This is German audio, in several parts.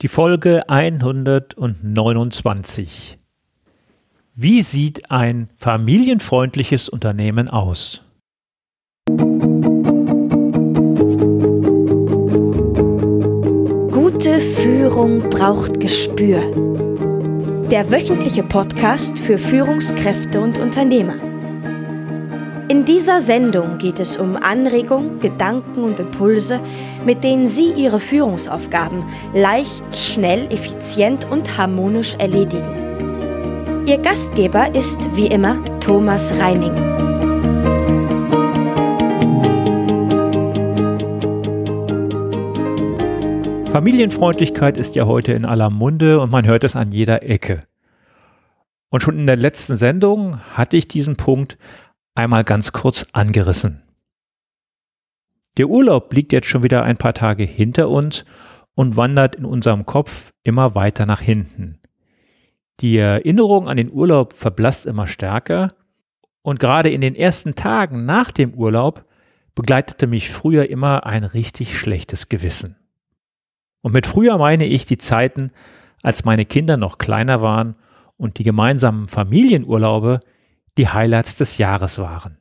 Die Folge 129. Wie sieht ein familienfreundliches Unternehmen aus? Gute Führung braucht Gespür. Der wöchentliche Podcast für Führungskräfte und Unternehmer. In dieser Sendung geht es um Anregungen, Gedanken und Impulse, mit denen Sie Ihre Führungsaufgaben leicht, schnell, effizient und harmonisch erledigen. Ihr Gastgeber ist wie immer Thomas Reining. Familienfreundlichkeit ist ja heute in aller Munde und man hört es an jeder Ecke. Und schon in der letzten Sendung hatte ich diesen Punkt einmal ganz kurz angerissen. Der Urlaub liegt jetzt schon wieder ein paar Tage hinter uns und wandert in unserem Kopf immer weiter nach hinten. Die Erinnerung an den Urlaub verblasst immer stärker und gerade in den ersten Tagen nach dem Urlaub begleitete mich früher immer ein richtig schlechtes Gewissen. Und mit früher meine ich die Zeiten, als meine Kinder noch kleiner waren und die gemeinsamen Familienurlaube die Highlights des Jahres waren.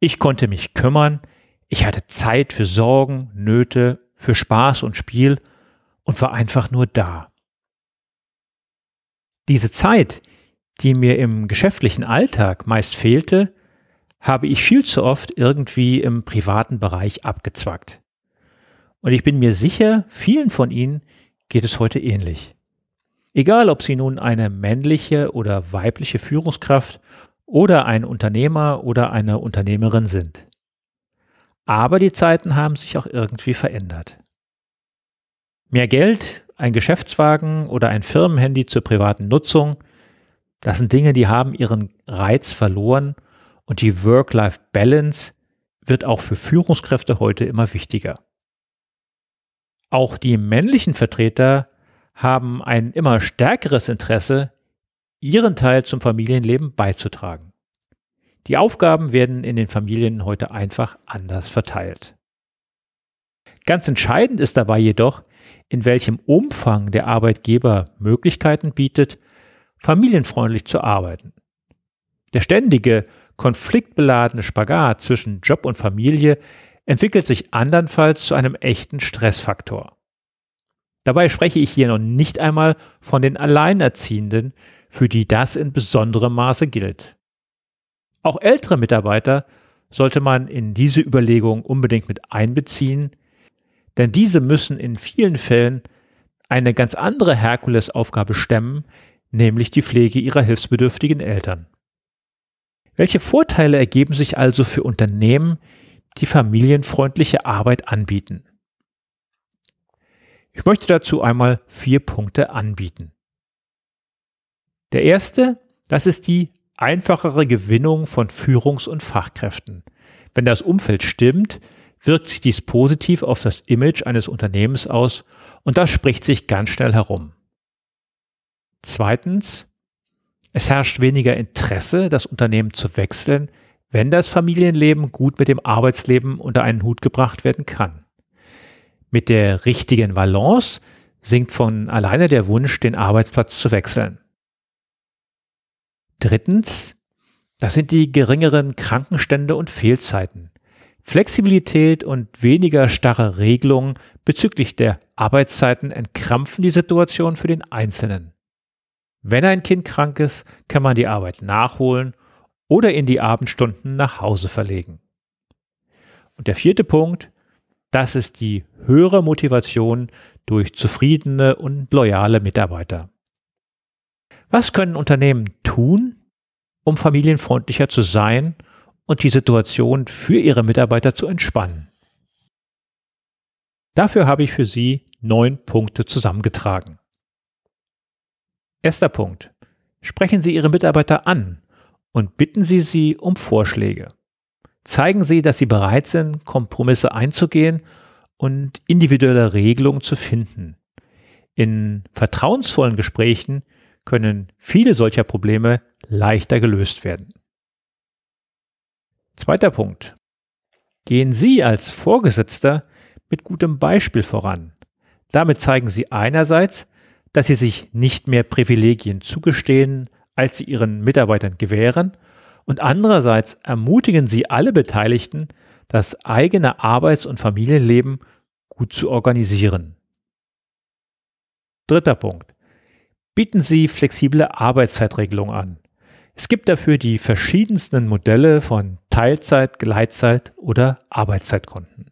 Ich konnte mich kümmern, ich hatte Zeit für Sorgen, Nöte, für Spaß und Spiel und war einfach nur da. Diese Zeit, die mir im geschäftlichen Alltag meist fehlte, habe ich viel zu oft irgendwie im privaten Bereich abgezwackt. Und ich bin mir sicher, vielen von Ihnen geht es heute ähnlich. Egal, ob Sie nun eine männliche oder weibliche Führungskraft oder ein Unternehmer oder eine Unternehmerin sind. Aber die Zeiten haben sich auch irgendwie verändert. Mehr Geld, ein Geschäftswagen oder ein Firmenhandy zur privaten Nutzung, das sind Dinge, die haben ihren Reiz verloren und die Work-Life-Balance wird auch für Führungskräfte heute immer wichtiger. Auch die männlichen Vertreter haben ein immer stärkeres Interesse, ihren Teil zum Familienleben beizutragen. Die Aufgaben werden in den Familien heute einfach anders verteilt. Ganz entscheidend ist dabei jedoch, in welchem Umfang der Arbeitgeber Möglichkeiten bietet, familienfreundlich zu arbeiten. Der ständige, konfliktbeladene Spagat zwischen Job und Familie entwickelt sich andernfalls zu einem echten Stressfaktor. Dabei spreche ich hier noch nicht einmal von den Alleinerziehenden, für die das in besonderem Maße gilt. Auch ältere Mitarbeiter sollte man in diese Überlegung unbedingt mit einbeziehen, denn diese müssen in vielen Fällen eine ganz andere Herkulesaufgabe stemmen, nämlich die Pflege ihrer hilfsbedürftigen Eltern. Welche Vorteile ergeben sich also für Unternehmen, die familienfreundliche Arbeit anbieten? Ich möchte dazu einmal vier Punkte anbieten. Der erste, das ist die einfachere Gewinnung von Führungs- und Fachkräften. Wenn das Umfeld stimmt, wirkt sich dies positiv auf das Image eines Unternehmens aus und das spricht sich ganz schnell herum. Zweitens, es herrscht weniger Interesse, das Unternehmen zu wechseln, wenn das Familienleben gut mit dem Arbeitsleben unter einen Hut gebracht werden kann. Mit der richtigen Balance sinkt von alleine der Wunsch, den Arbeitsplatz zu wechseln. Drittens, das sind die geringeren Krankenstände und Fehlzeiten. Flexibilität und weniger starre Regelungen bezüglich der Arbeitszeiten entkrampfen die Situation für den Einzelnen. Wenn ein Kind krank ist, kann man die Arbeit nachholen oder in die Abendstunden nach Hause verlegen. Und der vierte Punkt, das ist die höhere Motivation durch zufriedene und loyale Mitarbeiter. Was können Unternehmen tun, um familienfreundlicher zu sein und die Situation für ihre Mitarbeiter zu entspannen? Dafür habe ich für Sie neun Punkte zusammengetragen. Erster Punkt. Sprechen Sie Ihre Mitarbeiter an und bitten Sie sie um Vorschläge. Zeigen Sie, dass Sie bereit sind, Kompromisse einzugehen und individuelle Regelungen zu finden. In vertrauensvollen Gesprächen können viele solcher Probleme leichter gelöst werden. Zweiter Punkt. Gehen Sie als Vorgesetzter mit gutem Beispiel voran. Damit zeigen sie einerseits, dass sie sich nicht mehr Privilegien zugestehen, als sie ihren Mitarbeitern gewähren, und andererseits ermutigen sie alle Beteiligten, das eigene Arbeits- und Familienleben gut zu organisieren. Dritter Punkt. Bieten Sie flexible Arbeitszeitregelungen an. Es gibt dafür die verschiedensten Modelle von Teilzeit, Gleitzeit oder Arbeitszeitkonten.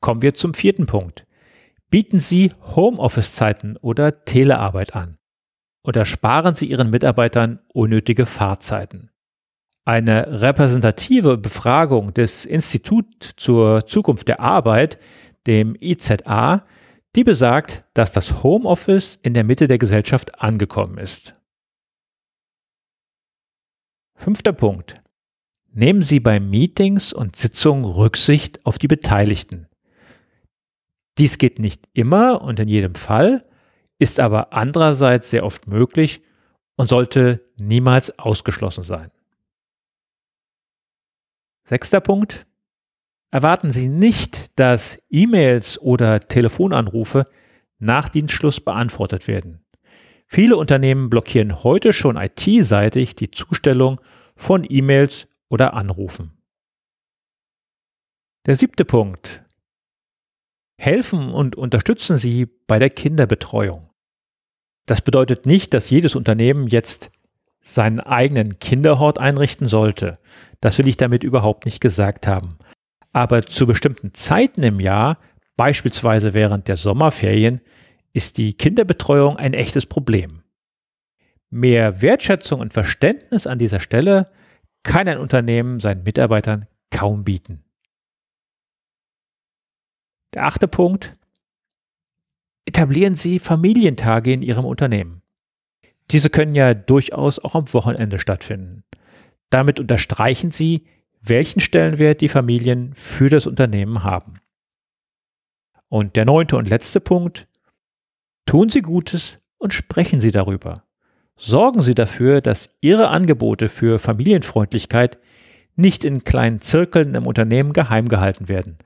Kommen wir zum vierten Punkt. Bieten Sie Homeoffice-Zeiten oder Telearbeit an oder sparen Sie Ihren Mitarbeitern unnötige Fahrzeiten. Eine repräsentative Befragung des Institut zur Zukunft der Arbeit, dem IZA, die besagt, dass das Homeoffice in der Mitte der Gesellschaft angekommen ist. Fünfter Punkt. Nehmen Sie bei Meetings und Sitzungen Rücksicht auf die Beteiligten. Dies geht nicht immer und in jedem Fall, ist aber andererseits sehr oft möglich und sollte niemals ausgeschlossen sein. Sechster Punkt. Erwarten Sie nicht, dass E-Mails oder Telefonanrufe nach Dienstschluss beantwortet werden. Viele Unternehmen blockieren heute schon IT-seitig die Zustellung von E-Mails oder Anrufen. Der siebte Punkt. Helfen und unterstützen Sie bei der Kinderbetreuung. Das bedeutet nicht, dass jedes Unternehmen jetzt seinen eigenen Kinderhort einrichten sollte. Das will ich damit überhaupt nicht gesagt haben. Aber zu bestimmten Zeiten im Jahr, beispielsweise während der Sommerferien, ist die Kinderbetreuung ein echtes Problem. Mehr Wertschätzung und Verständnis an dieser Stelle kann ein Unternehmen seinen Mitarbeitern kaum bieten. Der achte Punkt, etablieren Sie Familientage in Ihrem Unternehmen. Diese können ja durchaus auch am Wochenende stattfinden. Damit unterstreichen Sie, welchen Stellenwert die Familien für das Unternehmen haben. Und der neunte und letzte Punkt, tun Sie Gutes und sprechen Sie darüber. Sorgen Sie dafür, dass Ihre Angebote für Familienfreundlichkeit nicht in kleinen Zirkeln im Unternehmen geheim gehalten werden,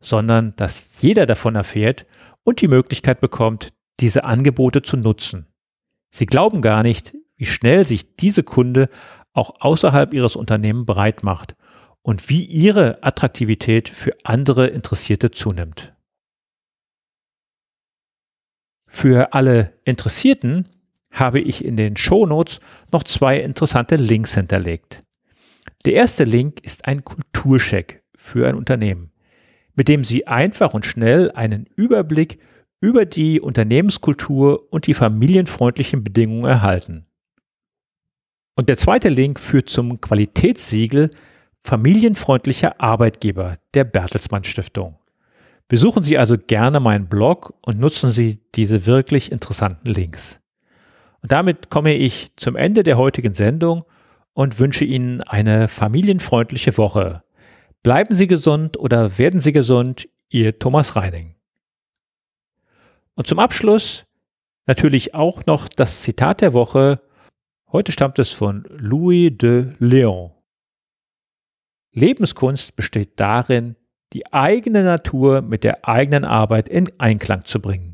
sondern dass jeder davon erfährt und die Möglichkeit bekommt, diese Angebote zu nutzen. Sie glauben gar nicht, wie schnell sich diese Kunde auch außerhalb ihres Unternehmens breit macht und wie ihre Attraktivität für andere Interessierte zunimmt. Für alle Interessierten habe ich in den Shownotes noch zwei interessante Links hinterlegt. Der erste Link ist ein Kulturcheck für ein Unternehmen mit dem Sie einfach und schnell einen Überblick über die Unternehmenskultur und die familienfreundlichen Bedingungen erhalten. Und der zweite Link führt zum Qualitätssiegel Familienfreundlicher Arbeitgeber der Bertelsmann Stiftung. Besuchen Sie also gerne meinen Blog und nutzen Sie diese wirklich interessanten Links. Und damit komme ich zum Ende der heutigen Sendung und wünsche Ihnen eine familienfreundliche Woche. Bleiben Sie gesund oder werden Sie gesund, Ihr Thomas Reining. Und zum Abschluss natürlich auch noch das Zitat der Woche. Heute stammt es von Louis de Léon. Lebenskunst besteht darin, die eigene Natur mit der eigenen Arbeit in Einklang zu bringen.